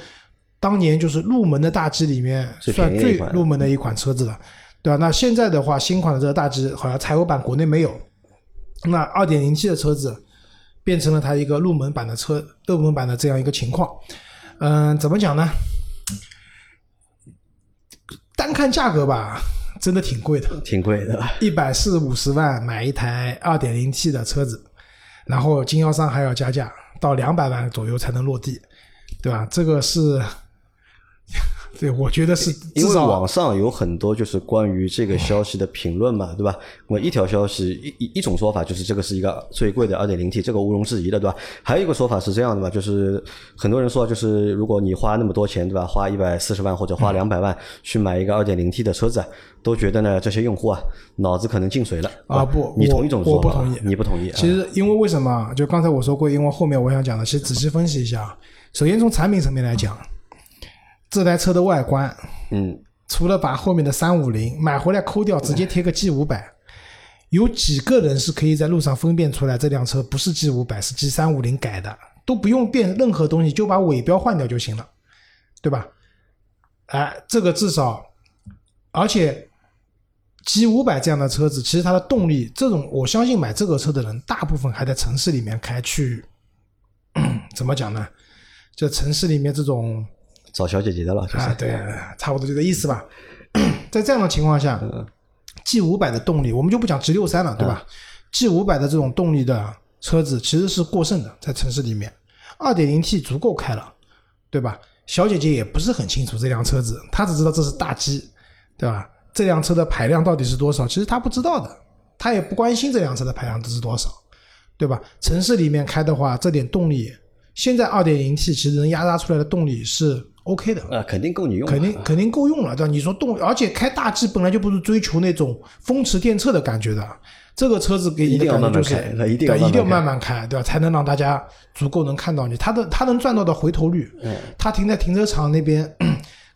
当年就是入门的大 G 里面算最入门的一款车子了，对吧？那现在的话，新款的这个大 G 好像柴油版国内没有，那二点零 T 的车子变成了它一个入门版的车，入门版的这样一个情况。嗯，怎么讲呢？单看价格吧，真的挺贵的。挺贵的。一百四五十万买一台二点零 T 的车子，然后经销商还要加价，到两百万左右才能落地，对吧？这个是，对我觉得是因为网上有很多就是关于这个消息的评论嘛，对吧？我一条消息一一一种说法就是这个是一个最贵的二点零 T，这个毋庸置疑的，对吧？还有一个说法是这样的吧，就是很多人说，就是如果你花那么多钱，对吧？花一百四十万或者花两百万去买一个二点零 T 的车子，都觉得呢这些用户啊脑子可能进水了啊不你同意这种说法吗？我不同意你不同意？啊其实，因为为什么？就刚才我说过，因为后面我想讲的，其实仔细分析一下。首先从产品层面来讲，这台车的外观，嗯，除了把后面的三五零买回来抠掉，直接贴个 G 五百，有几个人是可以在路上分辨出来这辆车不是 G 五百，是 G 三五零改的，都不用变任何东西，就把尾标换掉就行了，对吧？哎，这个至少，而且 G 五百这样的车子，其实它的动力，这种我相信买这个车的人，大部分还在城市里面开去，怎么讲呢？就城市里面这种找小姐姐的了，就是、啊，对，差不多就这个意思吧。在这样的情况下，G 五百的动力，我们就不讲 G 六三了，对吧、g 五百的这种动力的车子其实是过剩的，在城市里面，二点零 T 足够开了，对吧？小姐姐也不是很清楚这辆车子，她只知道这是大 G，对吧？这辆车的排量到底是多少？其实她不知道的，她也不关心这辆车的排量是多少，对吧？城市里面开的话，这点动力，现在二点零 T 其实能压榨出来的动力是 OK 的，啊，肯定够你用，肯定肯定够用了，对吧？你说动，而且开大 G 本来就不是追求那种风驰电掣的感觉的，这个车子给你的一定要感觉就是一定要对，一定要慢慢慢慢开，对吧？才能让大家足够能看到你，它的它能赚到的回头率，嗯它停在停车场那边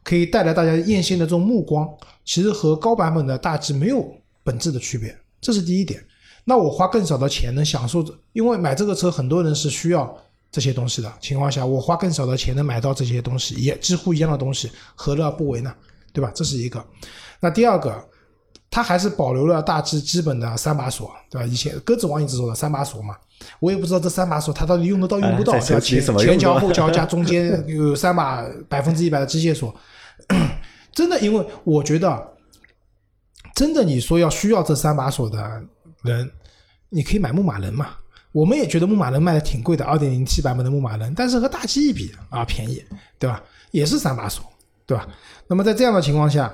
可以带来大家艳羡的这种目光，其实和高版本的大 G 没有本质的区别，这是第一点。那我花更少的钱能享受，因为买这个车很多人是需要这些东西的情况下，我花更少的钱能买到这些东西，也几乎一样的东西，何乐而不为呢？对吧？这是一个。那第二个，它还是保留了大致基本的三把锁，对吧？以前鸽子王一直说的三把锁嘛，我也不知道这三把锁它到底用得到用不到，哎对吧？前前桥后桥加 中间有三把百分之一百的机械锁，真的，因为我觉得，真的你说要需要这三把锁的人，你可以买牧马人嘛。我们也觉得牧马人卖的挺贵的，二点零 T 版本的牧马人，但是和大 G 一比啊便宜，对吧？也是三把锁，对吧？那么在这样的情况下，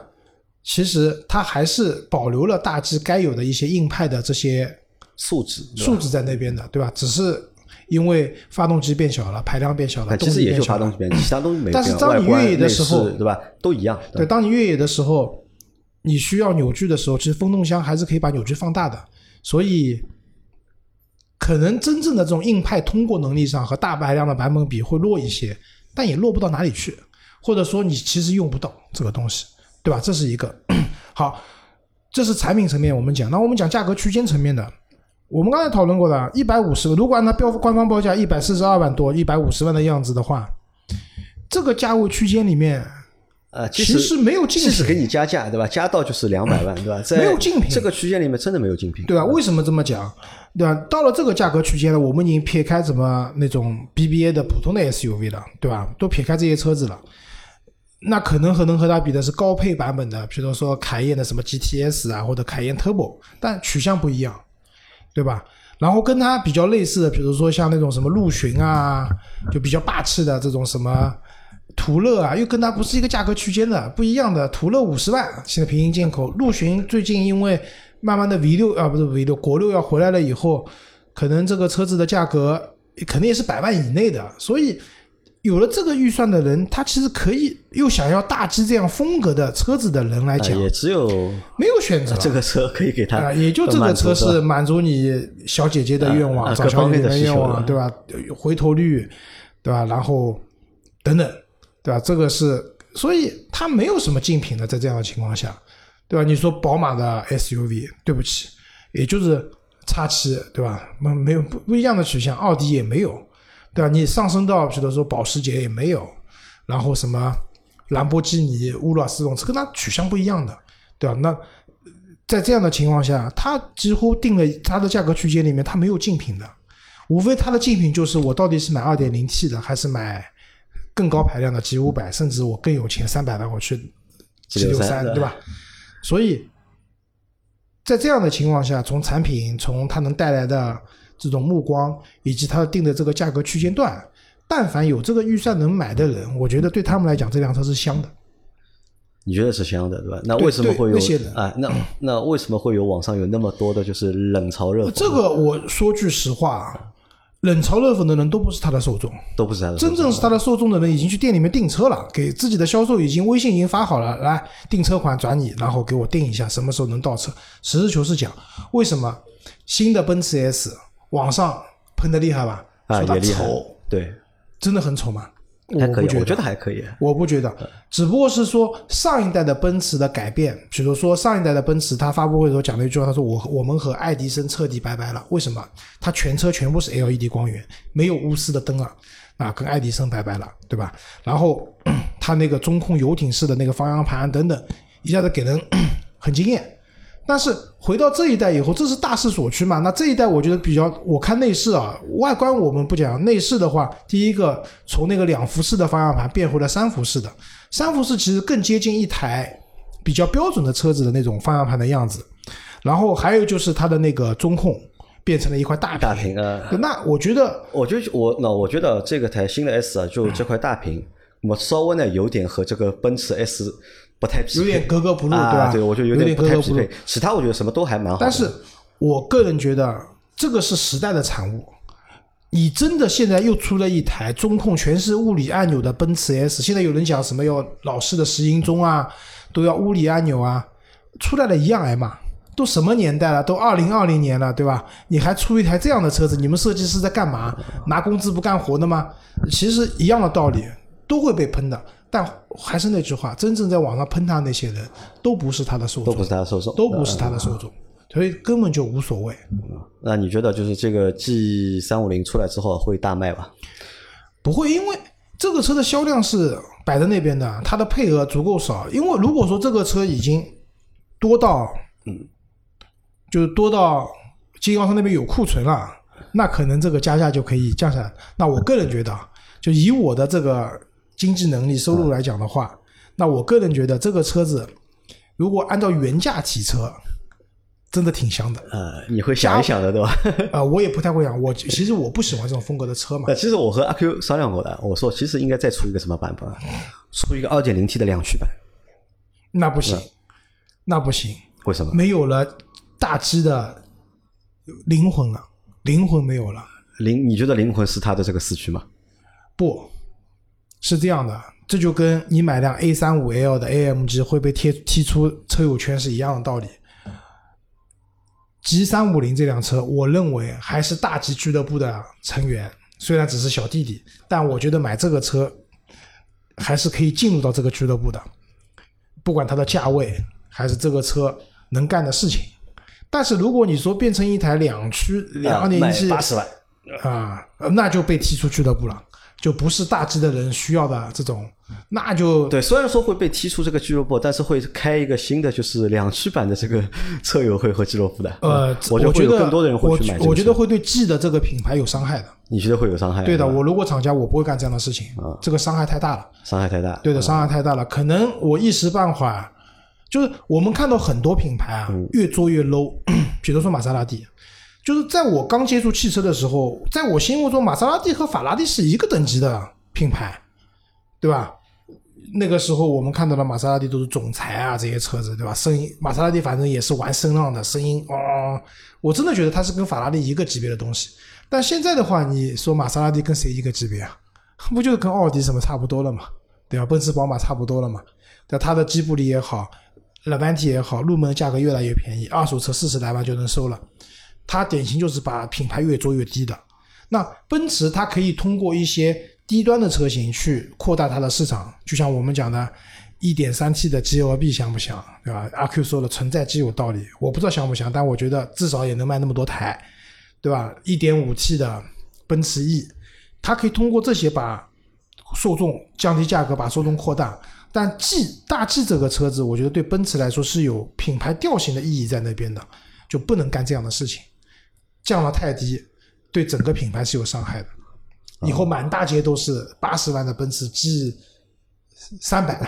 其实它还是保留了大 G 该有的一些硬派的这些素质，素质在那边的，对吧？只是因为发动机变小了，排量变小了，啊其实也就发动机变小，其他东西没变。但是当你越野的时候对吧，都一样。对，当你越野的时候，你需要扭矩的时候，其实风动箱还是可以把扭矩放大的，所以可能真正的这种硬派通过能力上和大排量的版本比会弱一些，但也弱不到哪里去，或者说你其实用不到这个东西，对吧？这是一个 好，这是产品层面我们讲，那我们讲价格区间层面的。我们刚才讨论过的，一百五十万，如果按照标官方报价一百四十二万多、一百五十万的样子的话，这个价位区间里面，呃，其其实没有竞品即使给你加价，对吧？加到就是两百万，对吧？在没有竞品这个区间里面真的没有竞品，对吧？为什么这么讲？对吧？到了这个价格区间了，我们已经撇开什么那种 BBA 的普通的 SUV 了，对吧？都撇开这些车子了。那可能和能和它比的是高配版本的，比如说凯宴的什么 GTS 啊，或者凯宴 Turbo，但取向不一样，对吧？然后跟它比较类似的，比如说像那种什么陆巡啊，就比较霸气的这种什么途乐啊，又跟它不是一个价格区间的，不一样的。途乐五十万，现在平行进口。陆巡最近因为慢慢的 V 六啊，不是 V 六，国六要回来了以后，可能这个车子的价格肯定也是百万以内的，所以。有了这个预算的人，他其实可以又想要大 G 这样风格的车子的人来讲，也只有没有选择这个车可以给他，也就这个车是满足你小姐姐的愿望，找小姐姐的愿望，对吧？回头率，对吧？然后等等，对吧？这个是，所以它没有什么竞品的，在这样的情况下，对吧？你说宝马的 SUV，对不起，也就是叉七，对吧？没没有不不一样的取向，奥迪也没有。对吧？你上升到比如说保时捷也没有，然后什么兰博基尼、乌拉斯这种车跟它取向不一样的，对吧？那在这样的情况下，它几乎定了它的价格区间里面，它没有竞品的，无非它的竞品就是我到底是买二点零 T 的，还是买更高排量的 G 五百，甚至我更有钱三百万我去 G 六三，对吧？所以在这样的情况下，从产品从它能带来的。这种目光以及它定的这个价格区间段，但凡有这个预算能买的人，我觉得对他们来讲，这辆车是香的。你觉得是香的，对吧？那为什么会有啊？那那为什么会有网上有那么多的就是冷嘲热讽？这个我说句实话，冷嘲热讽的人都不是他的受众，都不是他的。真正是他的受众的人，已经去店里面订车了，给自己的销售已经微信已经发好了，来订车款转你，然后给我定一下什么时候能到车。实事求是讲，为什么新的奔驰 S？网上喷的厉害吧？啊，也厉害。对，真的很丑吗？还可以，我觉得还可以。我不觉得，只不过是说上一代的奔驰的改变，比如说上一代的奔驰，它发布会的时候讲了一句话，他说我我们和爱迪生彻底拜拜了。为什么？它全车全部是 LED 光源，没有钨丝的灯了，啊，跟爱迪生拜拜了，对吧？然后 它那个中控游艇式的那个方向盘等等，一下子给人 很惊艳。但是回到这一代以后，这是大势所趋嘛？那这一代我觉得比较，我看内饰啊，外观我们不讲，内饰的话，第一个从那个两幅式的方向盘变回了三幅式的，三幅式其实更接近一台比较标准的车子的那种方向盘的样子。然后还有就是它的那个中控变成了一块大大屏啊。那我觉得，我觉得我那我觉得这个台新的 S 啊，就这块大屏，我稍微呢有点和这个奔驰 S。不太匹配，有点格格不入，对吧？对，我觉得有点不太匹配。其他我觉得什么都还蛮好。但是我个人觉得这个是时代的产物。你真的现在又出了一台中控全是物理按钮的奔驰 S，现在有人讲什么要老式的石英钟啊，都要物理按钮啊，出来了一样挨骂。都什么年代了？都二零二零年了，对吧？你还出一台这样的车子？你们设计师在干嘛？拿工资不干活的吗？其实一样的道理，都会被喷的。但还是那句话，真正在网上喷他那些人，都不是他的受众，都不是他的受众，都不是他的受众，所以根本就无所谓。那你觉得，就是这个 G 三五零出来之后会大卖吧？不会，因为这个车的销量是摆在那边的，它的配额足够少。因为如果说这个车已经多到，嗯，就是多到经销商那边有库存了，那可能这个加价就可以降下来。那我个人觉得，就以我的这个。经济能力、收入来讲的话，那我个人觉得这个车子，如果按照原价提车，真的挺香的。呃，你会想一想的，对吧？啊，我也不太会想。我其实我不喜欢这种风格的车嘛。呃，其实我和阿 Q 商量过的，我说其实应该再出一个什么版本？出一个二点零 T 的两驱版。那不行，那不行。为什么？没有了大 G 的灵魂了，灵魂没有了。灵？你觉得灵魂是它的这个四驱吗？不。是这样的，这就跟你买辆 A 三五 L 的 AMG 会被贴踢出车友圈是一样的道理。G 三五零这辆车，我认为还是大 G 俱乐部的成员，虽然只是小弟弟，但我觉得买这个车还是可以进入到这个俱乐部的，不管它的价位还是这个车能干的事情。但是如果你说变成一台两驱两二点零 T，八十万啊，那就被踢出俱乐部了。就不是大 G 的人需要的这种，那就对，虽然说会被踢出这个俱乐部，但是会开一个新的，就是两驱版的这个车友会和俱乐部的。呃，我觉得更多的人会我去买我觉得会对 G 的这个品牌有伤害的。你觉得会有伤害？对的，我如果厂家，我不会干这样的事情啊，这个伤害太大了。伤害太大。对的，伤害太大了。可能我一时半会儿，就是我们看到很多品牌啊，越做越 low。比如说玛莎拉蒂，就是在我刚接触汽车的时候，在我心目中，玛莎拉蒂和法拉第是一个等级的品牌，对吧？那个时候我们看到的玛莎拉蒂都是总裁啊，这些车子，对吧？声音，玛莎拉蒂反正也是玩声浪的，声音哦，我真的觉得它是跟法拉利一个级别的东西。但现在的话，你说玛莎拉蒂跟谁一个级别啊？不就是跟奥迪什么差不多了嘛？对吧？奔驰、宝马差不多了嘛？对，它的吉布里也好，勒曼体也好，入门价格越来越便宜，二手车四十来万就能收了。它典型就是把品牌越做越低的。那奔驰它可以通过一些低端的车型去扩大它的市场，就像我们讲的 1.3T 的 GLB 香不香，对吧？阿 Q 说的存在即有道理，我不知道香不香，但我觉得至少也能卖那么多台，对吧？1.5T 的奔驰 E，它可以通过这些把受众降低价格，把受众扩大。但 G 大 G 这个车子，我觉得对奔驰来说是有品牌调性的意义在那边的，就不能干这样的事情，降了太低，对整个品牌是有伤害的。以后满大街都是八十万的奔驰 G 三百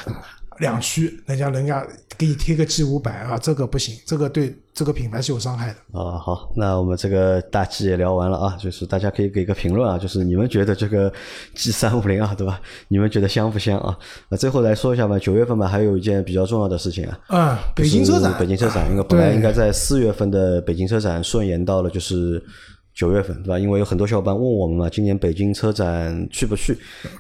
两驱，人家人家给你贴个 G 五百啊，这个不行，这个对这个品牌是有伤害的。啊，好，那我们这个大 G 也聊完了啊，就是大家可以给个评论啊，就是你们觉得这个 G 三五零啊，对吧？你们觉得香不香啊？那最后来说一下吧，九月份吧，还有一件比较重要的事情啊，嗯，北京车展，北京车展，应该本来应该在四月份的北京车展顺延到了就是九月份，对吧？因为有很多小伙伴问我们嘛，今年北京车展去不去？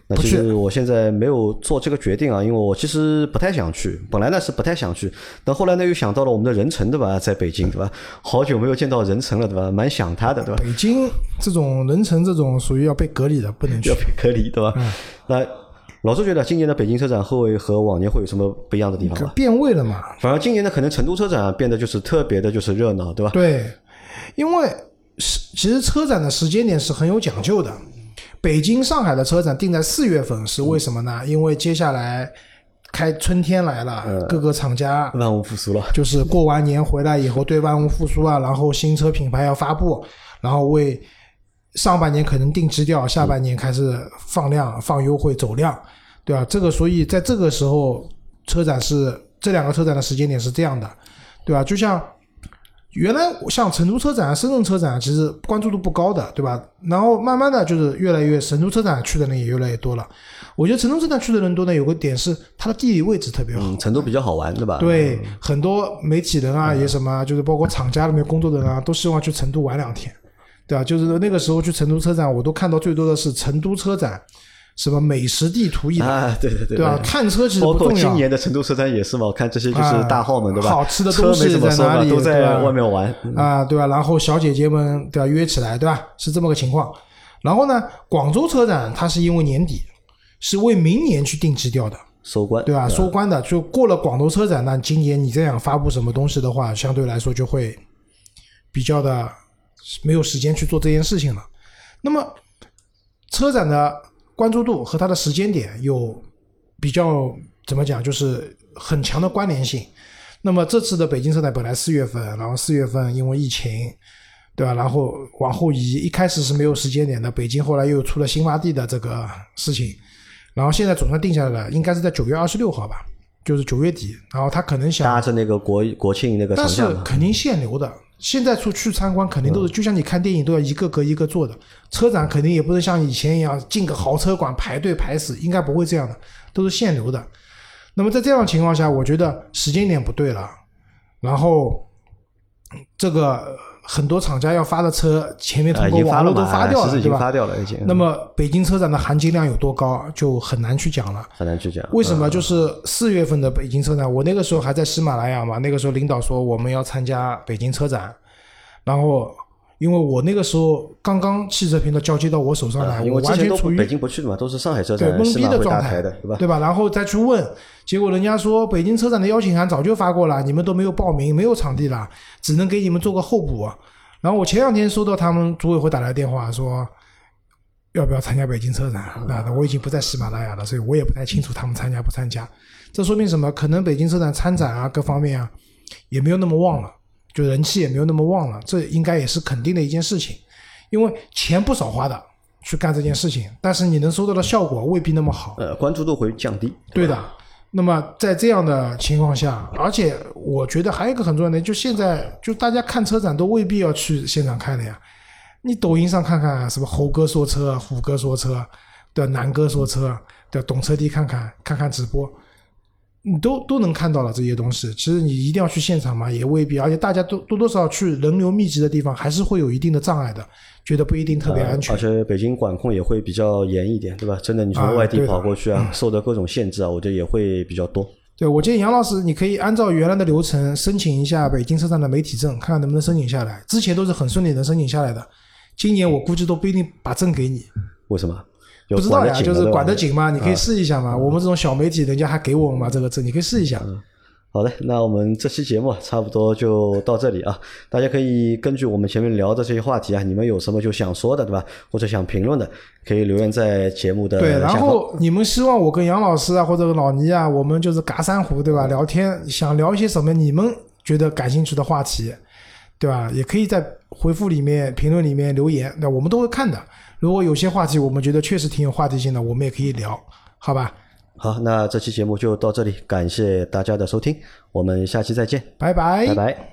那其实我现在没有做这个决定啊，因为我其实不太想去，本来呢是不太想去，但后来呢又想到了我们的任晨，对吧？在北京，对吧？好久没有见到任晨了，对吧？蛮想他的，对吧？北京这种人城这种属于要被隔离的，不能去要。被隔离，对吧？那老周觉得今年的北京车展会和往年会有什么不一样的地方吗？变味了嘛？反而今年呢，可能成都车展变得就是特别的，就是热闹，对吧？对，因为是其实车展的时间点是很有讲究的。北京、上海的车展定在四月份，是为什么呢？因为接下来开春天来了，各个厂家万物复苏了，就是过完年回来以后对万物复苏啊，然后新车品牌要发布，然后为上半年可能定基调，下半年开始放量、放优惠、走量，对吧？这个所以在这个时候，车展是这两个车展的时间点是这样的，对吧？就像原来像成都车展、深圳车展，其实关注度不高的，对吧？然后慢慢的就是越来越，成都车展去的人也越来越多了。我觉得成都车展去的人多呢，有个点是它的地理位置特别好。嗯，成都比较好玩，对吧？对，很多媒体人啊，也什么啊，就是包括厂家里面工作的人啊，都希望去成都玩两天，对吧？就是那个时候去成都车展，我都看到最多的是成都车展，什么美食地图一览，啊，对对对对吧？看车其实包括不重要，今年的成都车展也是嘛，我看这些就是啊大号们，对吧？好吃的东西在哪里都在外面玩。啊，对吧？然后小姐姐们对吧约起来，对吧？是这么个情况。然后呢，广州车展它是因为年底，是为明年去定基调的，收官，对吧？收官的，就过了广州车展，那今年你再想发布什么东西的话，相对来说就会比较的没有时间去做这件事情了。那么车展的关注度和它的时间点有比较怎么讲，就是很强的关联性。那么这次的北京车展本来四月份，然后四月份因为疫情，对吧？然后往后移，一开始是没有时间点的。北京后来又出了新发地的这个事情，然后现在总算定下来了，应该是在九月二十六号吧，就是九月底。然后他可能想搭着那个国国庆那个长但是，肯定限流的。现在出去参观肯定都是，就像你看电影都要一个隔一个坐的。车展肯定也不是像以前一样进个豪车馆排队排死，应该不会这样的，都是限流的。那么在这样的情况下，我觉得时间点不对了。然后这个很多厂家要发的车，前面啊，通过网络都发掉了，对吧？发掉了，已经。那么北京车展的含金量有多高，就很难去讲了。很难去讲，为什么？就是四月份的北京车展，我那个时候还在喜马拉雅嘛，那个时候领导说我们要参加北京车展，然后因为我那个时候刚刚汽车频道交接到我手上来，啊我完全处于北京不去的嘛，都是上海车展，对懵逼的状态的，对吧？对吧？然后再去问，结果人家说北京车展的邀请函早就发过了，你们都没有报名，没有场地了，只能给你们做个候补。然后我前两天收到他们组委会打来电话说，要不要参加北京车展。啊我已经不在喜马拉雅了，所以我也不太清楚他们参加不参加。这说明什么？可能北京车展参展啊，各方面啊，也没有那么旺了，就人气也没有那么旺了。这应该也是肯定的一件事情，因为钱不少花的去干这件事情，但是你能收到的效果未必那么好。呃，关注度会降低。对的。那么在这样的情况下，而且我觉得还有一个很重要的，就现在就大家看车展都未必要去现场看的呀。你抖音上看看，什么猴哥说车、虎哥说车，对南哥说车，对懂车帝看看看看直播，你都都能看到了这些东西。其实你一定要去现场嘛，也未必。而且大家都多多少去人流密集的地方，还是会有一定的障碍的。觉得不一定特别安全，而且北京管控也会比较严一点，对吧？真的，你从外地跑过去啊，受的各种限制啊，我觉得也会比较多。对，我建议杨老师，你可以按照原来的流程申请一下北京车站的媒体证，看看能不能申请下来。之前都是很顺利能申请下来的，今年我估计都不一定把证给你。为什么？不知道呀，就是管得紧嘛，你可以试一下嘛。我们这种小媒体，人家还给我们嘛这个证，你可以试一下。好的，那我们这期节目差不多就到这里啊。大家可以根据我们前面聊的这些话题啊，你们有什么就想说的，对吧？或者想评论的，可以留言在节目的对，然后你们希望我跟杨老师啊，或者老倪啊，我们就是嘎三胡，对吧？聊天想聊一些什么你们觉得感兴趣的话题，对吧？也可以在回复里面、评论里面留言，那我们都会看的。如果有些话题我们觉得确实挺有话题性的，我们也可以聊，好吧？好，那这期节目就到这里，感谢大家的收听，我们下期再见，拜拜，拜拜。